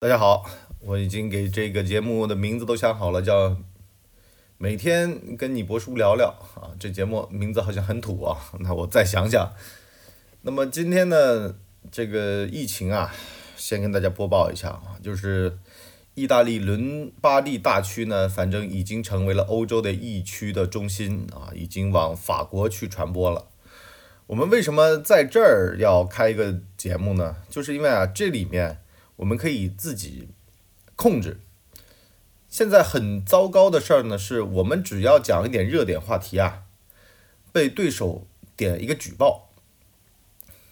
大家好，我已经给这个节目的名字都想好了，叫“每天跟你博叔聊聊”啊。这节目名字好像很土啊，那我再想想。那么今天呢，这个疫情啊，先跟大家播报一下啊，就是意大利伦巴第大区呢，反正已经成为了欧洲的疫区的中心啊，已经往法国去传播了。我们为什么在这儿要开一个节目呢？就是因为啊，这里面。我们可以自己控制。现在很糟糕的事儿呢，是我们只要讲一点热点话题啊，被对手点一个举报，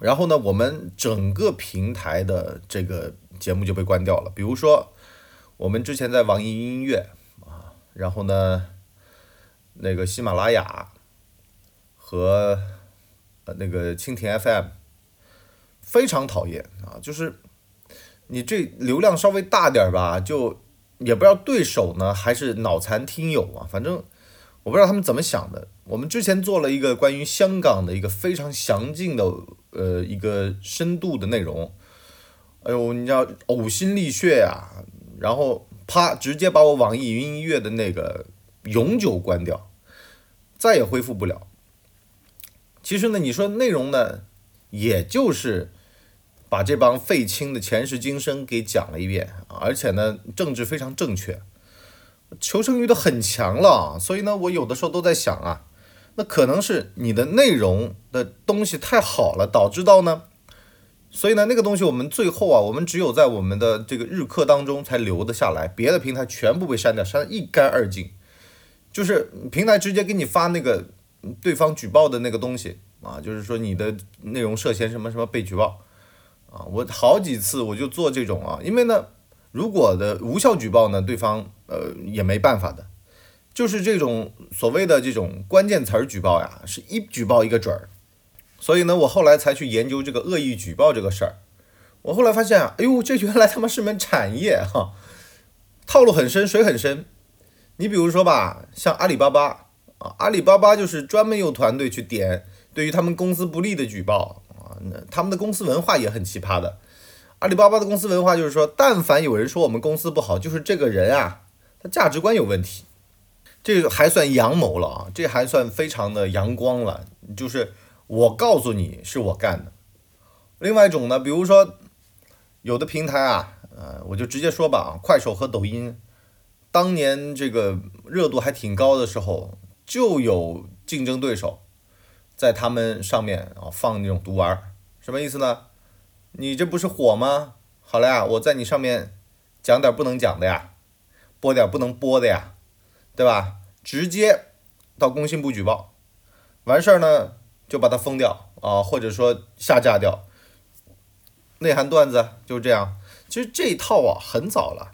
然后呢，我们整个平台的这个节目就被关掉了。比如说，我们之前在网易云音乐啊，然后呢，那个喜马拉雅和呃那个蜻蜓 FM，非常讨厌啊，就是。你这流量稍微大点吧，就也不知道对手呢还是脑残听友啊，反正我不知道他们怎么想的。我们之前做了一个关于香港的一个非常详尽的呃一个深度的内容，哎呦，你知道呕心沥血呀，然后啪直接把我网易云音乐的那个永久关掉，再也恢复不了。其实呢，你说内容呢，也就是。把这帮废青的前世今生给讲了一遍而且呢，政治非常正确，求生欲都很强了，所以呢，我有的时候都在想啊，那可能是你的内容的东西太好了，导致到呢，所以呢，那个东西我们最后啊，我们只有在我们的这个日课当中才留得下来，别的平台全部被删掉，删得一干二净，就是平台直接给你发那个对方举报的那个东西啊，就是说你的内容涉嫌什么什么被举报。啊，我好几次我就做这种啊，因为呢，如果的无效举报呢，对方呃也没办法的，就是这种所谓的这种关键词儿举报呀，是一举报一个准儿，所以呢，我后来才去研究这个恶意举报这个事儿，我后来发现啊，哎呦，这原来他妈是门产业哈，套路很深，水很深。你比如说吧，像阿里巴巴啊，阿里巴巴就是专门有团队去点对于他们公司不利的举报。那他们的公司文化也很奇葩的。阿里巴巴的公司文化就是说，但凡有人说我们公司不好，就是这个人啊，他价值观有问题。这个还算阳谋了啊，这还算非常的阳光了。就是我告诉你是我干的。另外一种呢，比如说有的平台啊，呃，我就直接说吧啊，快手和抖音，当年这个热度还挺高的时候，就有竞争对手。在他们上面啊放那种毒丸，什么意思呢？你这不是火吗？好了呀，我在你上面讲点不能讲的呀，播点不能播的呀，对吧？直接到工信部举报，完事儿呢就把它封掉啊，或者说下架掉。内涵段子就是这样。其实这一套啊很早了，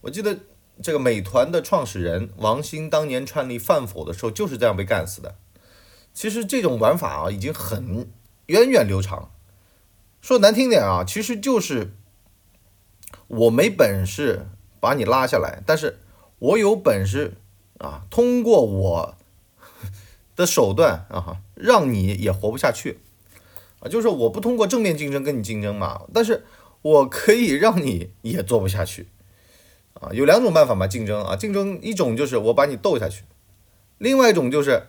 我记得这个美团的创始人王兴当年创立饭否的时候就是这样被干死的。其实这种玩法啊，已经很源远流长。说难听点啊，其实就是我没本事把你拉下来，但是我有本事啊，通过我的手段啊，让你也活不下去啊。就是我不通过正面竞争跟你竞争嘛，但是我可以让你也做不下去啊。有两种办法嘛，竞争啊，竞争一种就是我把你斗下去，另外一种就是。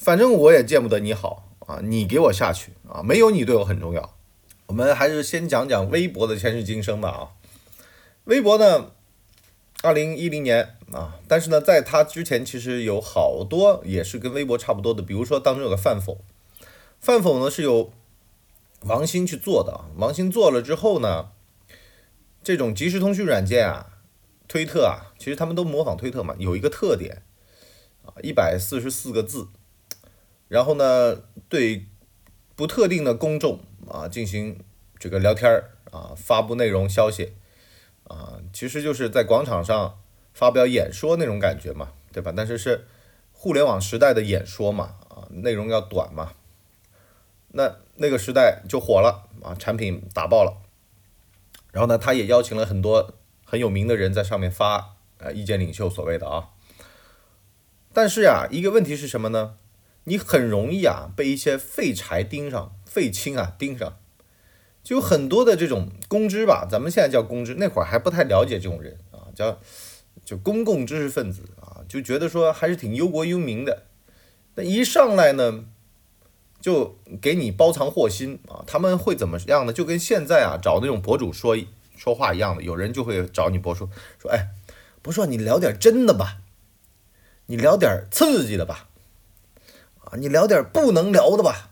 反正我也见不得你好啊，你给我下去啊，没有你对我很重要。我们还是先讲讲微博的前世今生吧啊。微博呢，二零一零年啊，但是呢，在它之前其实有好多也是跟微博差不多的，比如说当中有个饭否，饭否呢是由王兴去做的啊。王兴做了之后呢，这种即时通讯软件啊，推特啊，其实他们都模仿推特嘛，有一个特点啊，一百四十四个字。然后呢，对不特定的公众啊进行这个聊天儿啊，发布内容消息啊，其实就是在广场上发表演说那种感觉嘛，对吧？但是是互联网时代的演说嘛，啊，内容要短嘛，那那个时代就火了啊，产品打爆了。然后呢，他也邀请了很多很有名的人在上面发呃意见领袖所谓的啊，但是呀，一个问题是什么呢？你很容易啊被一些废柴盯上，废青啊盯上，就有很多的这种公知吧，咱们现在叫公知，那会儿还不太了解这种人啊，叫就公共知识分子啊，就觉得说还是挺忧国忧民的。那一上来呢，就给你包藏祸心啊，他们会怎么样呢？就跟现在啊找那种博主说说话一样的，有人就会找你博主说，哎，不说你聊点真的吧，你聊点刺激的吧，啊，你聊点不能聊的吧。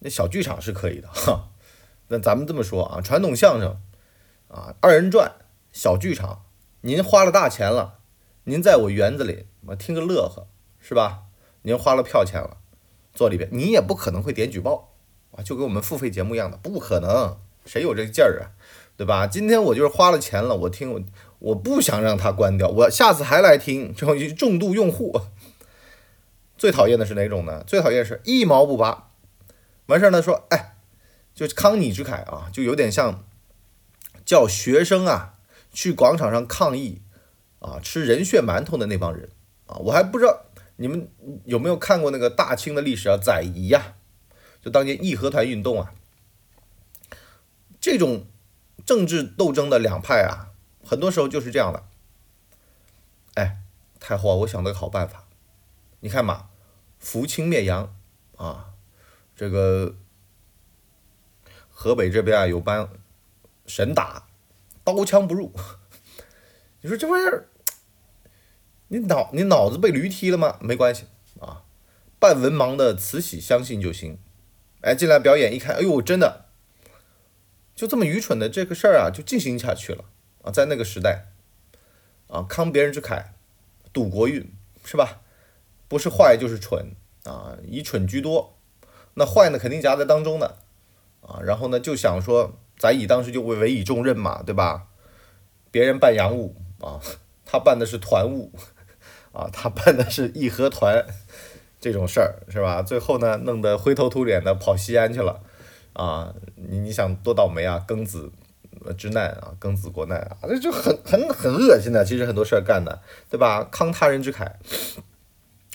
那小剧场是可以的哈。那咱们这么说啊，传统相声啊，二人转、小剧场，您花了大钱了，您在我园子里我听个乐呵，是吧？您花了票钱了，坐里边，你也不可能会点举报啊，就跟我们付费节目一样的，不可能，谁有这劲儿啊？对吧？今天我就是花了钱了，我听我我不想让它关掉，我下次还来听，这种重度用户。最讨厌的是哪种呢？最讨厌是一毛不拔，完事儿呢说，哎。就康尼之凯啊，就有点像叫学生啊去广场上抗议啊，吃人血馒头的那帮人啊，我还不知道你们有没有看过那个大清的历史啊，载夷呀，就当年义和团运动啊，这种政治斗争的两派啊，很多时候就是这样的。哎，太后，我想了个好办法，你看嘛，扶清灭洋啊，这个。河北这边啊，有帮神打，刀枪不入。你说这玩意儿，你脑你脑子被驴踢了吗？没关系啊，半文盲的慈禧相信就行。哎，进来表演一看，哎呦，真的，就这么愚蠢的这个事儿啊，就进行下去了啊。在那个时代啊，慷别人之慨，赌国运，是吧？不是坏就是蠢啊，以蠢居多。那坏呢，肯定夹在当中的。啊，然后呢，就想说，载乙当时就会委以重任嘛，对吧？别人办洋务啊，他办的是团务，啊，他办的是义和团这种事儿，是吧？最后呢，弄得灰头土脸的跑西安去了，啊，你你想多倒霉啊？庚子之难啊，庚子国难啊，那就很很很恶心的，其实很多事儿干的，对吧？慷他人之慨，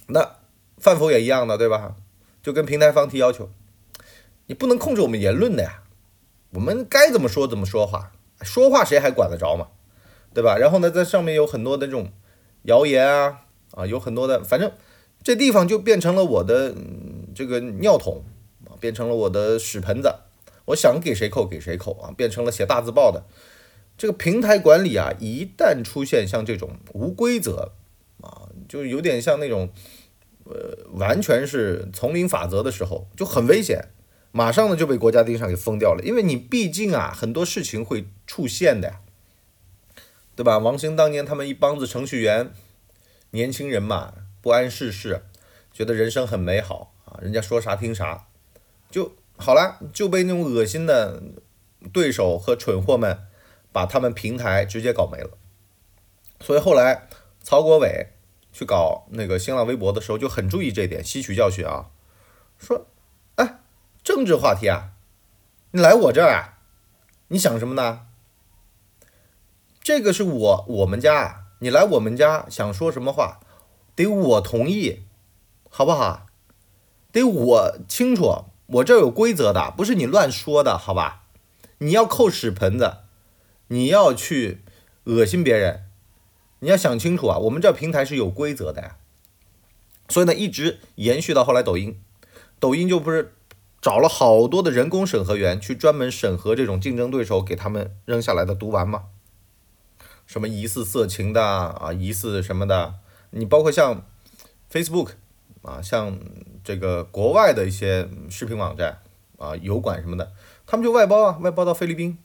那范否也一样的，对吧？就跟平台方提要求。你不能控制我们言论的呀，我们该怎么说怎么说话，说话谁还管得着嘛，对吧？然后呢，在上面有很多的这种谣言啊啊，有很多的，反正这地方就变成了我的这个尿桶啊，变成了我的屎盆子，我想给谁扣给谁扣啊，变成了写大字报的这个平台管理啊，一旦出现像这种无规则啊，就有点像那种呃，完全是丛林法则的时候，就很危险。马上呢就被国家盯上给封掉了，因为你毕竟啊很多事情会出现的呀，对吧？王兴当年他们一帮子程序员，年轻人嘛不谙世事，觉得人生很美好啊，人家说啥听啥，就好了，就被那种恶心的对手和蠢货们把他们平台直接搞没了。所以后来曹国伟去搞那个新浪微博的时候就很注意这一点，吸取教训啊，说。哎政治话题啊，你来我这儿啊？你想什么呢？这个是我我们家啊，你来我们家想说什么话，得我同意，好不好？得我清楚，我这儿有规则的，不是你乱说的，好吧？你要扣屎盆子，你要去恶心别人，你要想清楚啊！我们这平台是有规则的呀，所以呢，一直延续到后来抖音，抖音就不是。找了好多的人工审核员去专门审核这种竞争对手给他们扔下来的毒丸吗？什么疑似色情的啊，疑似什么的？你包括像 Facebook 啊，像这个国外的一些视频网站啊，油管什么的，他们就外包啊，外包到菲律宾，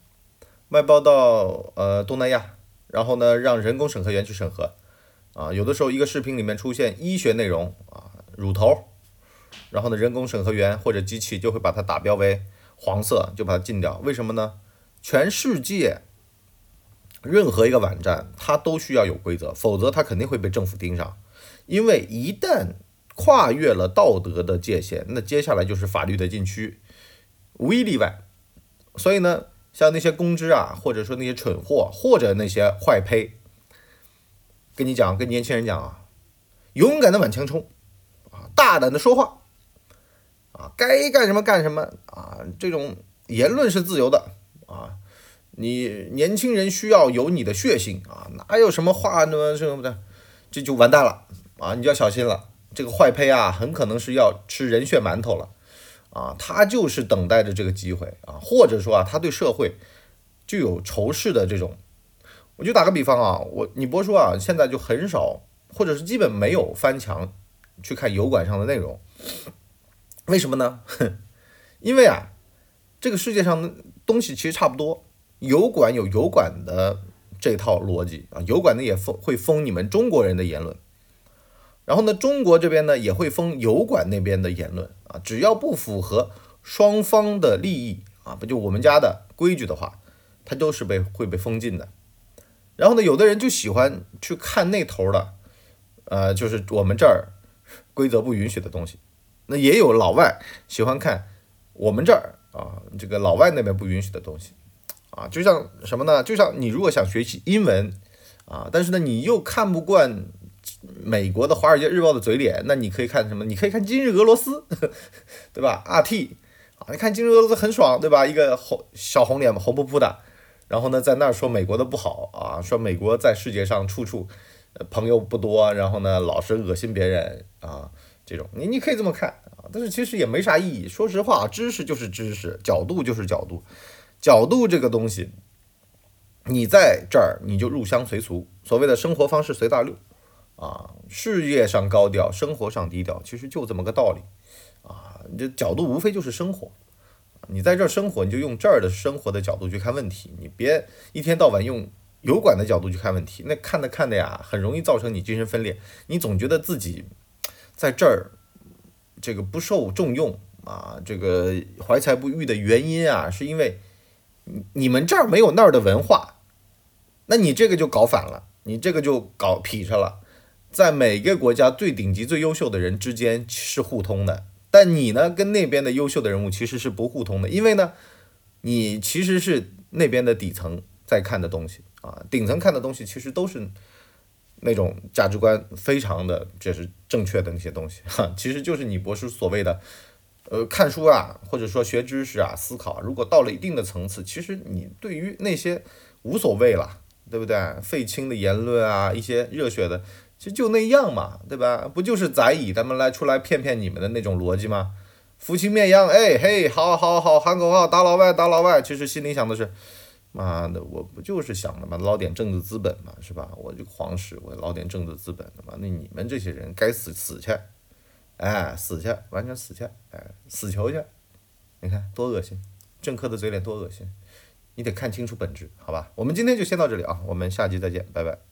外包到呃东南亚，然后呢让人工审核员去审核啊，有的时候一个视频里面出现医学内容啊，乳头。然后呢，人工审核员或者机器就会把它打标为黄色，就把它禁掉。为什么呢？全世界任何一个网站，它都需要有规则，否则它肯定会被政府盯上。因为一旦跨越了道德的界限，那接下来就是法律的禁区，无一例外。所以呢，像那些公知啊，或者说那些蠢货，或者那些坏胚，跟你讲，跟年轻人讲啊，勇敢的往前冲啊，大胆的说话。啊，该干什么干什么啊！这种言论是自由的啊，你年轻人需要有你的血性啊，哪有什么话呢什么的，这就完蛋了啊，你就要小心了，这个坏胚啊，很可能是要吃人血馒头了啊，他就是等待着这个机会啊，或者说啊，他对社会就有仇视的这种。我就打个比方啊，我你不说啊，现在就很少，或者是基本没有翻墙去看油管上的内容，为什么呢？因为啊，这个世界上的东西其实差不多，油管有油管的这套逻辑啊，油管呢也封会封你们中国人的言论，然后呢，中国这边呢也会封油管那边的言论啊，只要不符合双方的利益啊，不就我们家的规矩的话，它都是被会被封禁的。然后呢，有的人就喜欢去看那头的，呃，就是我们这儿规则不允许的东西。那也有老外喜欢看我们这儿啊，这个老外那边不允许的东西啊。就像什么呢？就像你如果想学习英文啊，但是呢，你又看不惯美国的《华尔街日报》的嘴脸，那你可以看什么？你可以看《今日俄罗斯》，对吧？RT 啊，你看《今日俄罗斯》很爽，对吧？一个红小红脸嘛，红扑扑的。然后呢，在那儿说美国的不好啊，说美国在世界上处处朋友不多，然后呢，老是恶心别人啊，这种你你可以这么看啊，但是其实也没啥意义。说实话，知识就是知识，角度就是角度，角度这个东西，你在这儿你就入乡随俗，所谓的生活方式随大流啊，事业上高调，生活上低调，其实就这么个道理啊，这角度无非就是生活。你在这儿生活，你就用这儿的生活的角度去看问题，你别一天到晚用油管的角度去看问题，那看的看的呀，很容易造成你精神分裂。你总觉得自己在这儿这个不受重用啊，这个怀才不遇的原因啊，是因为你们这儿没有那儿的文化，那你这个就搞反了，你这个就搞劈叉了。在每个国家最顶级、最优秀的人之间是互通的。但你呢，跟那边的优秀的人物其实是不互通的，因为呢，你其实是那边的底层在看的东西啊，顶层看的东西其实都是那种价值观非常的这是正确的那些东西 哈，其实就是你博士所谓的呃看书啊，或者说学知识啊，思考，如果到了一定的层次，其实你对于那些无所谓了，对不对？废青的言论啊，一些热血的。其实就那样嘛，对吧？不就是宰乙他们来出来骗骗你们的那种逻辑吗？扶清灭洋，哎嘿，好好好，喊口号，打老外，打老外。其实心里想的是，妈的，我不就是想的嘛，捞点政治资本嘛，是吧？我这个皇室，我捞点政治资本的嘛。那你们这些人该死死去，哎，死去，完全死去，哎，死球去。你看多恶心，政客的嘴脸多恶心，你得看清楚本质，好吧？我们今天就先到这里啊，我们下期再见，拜拜。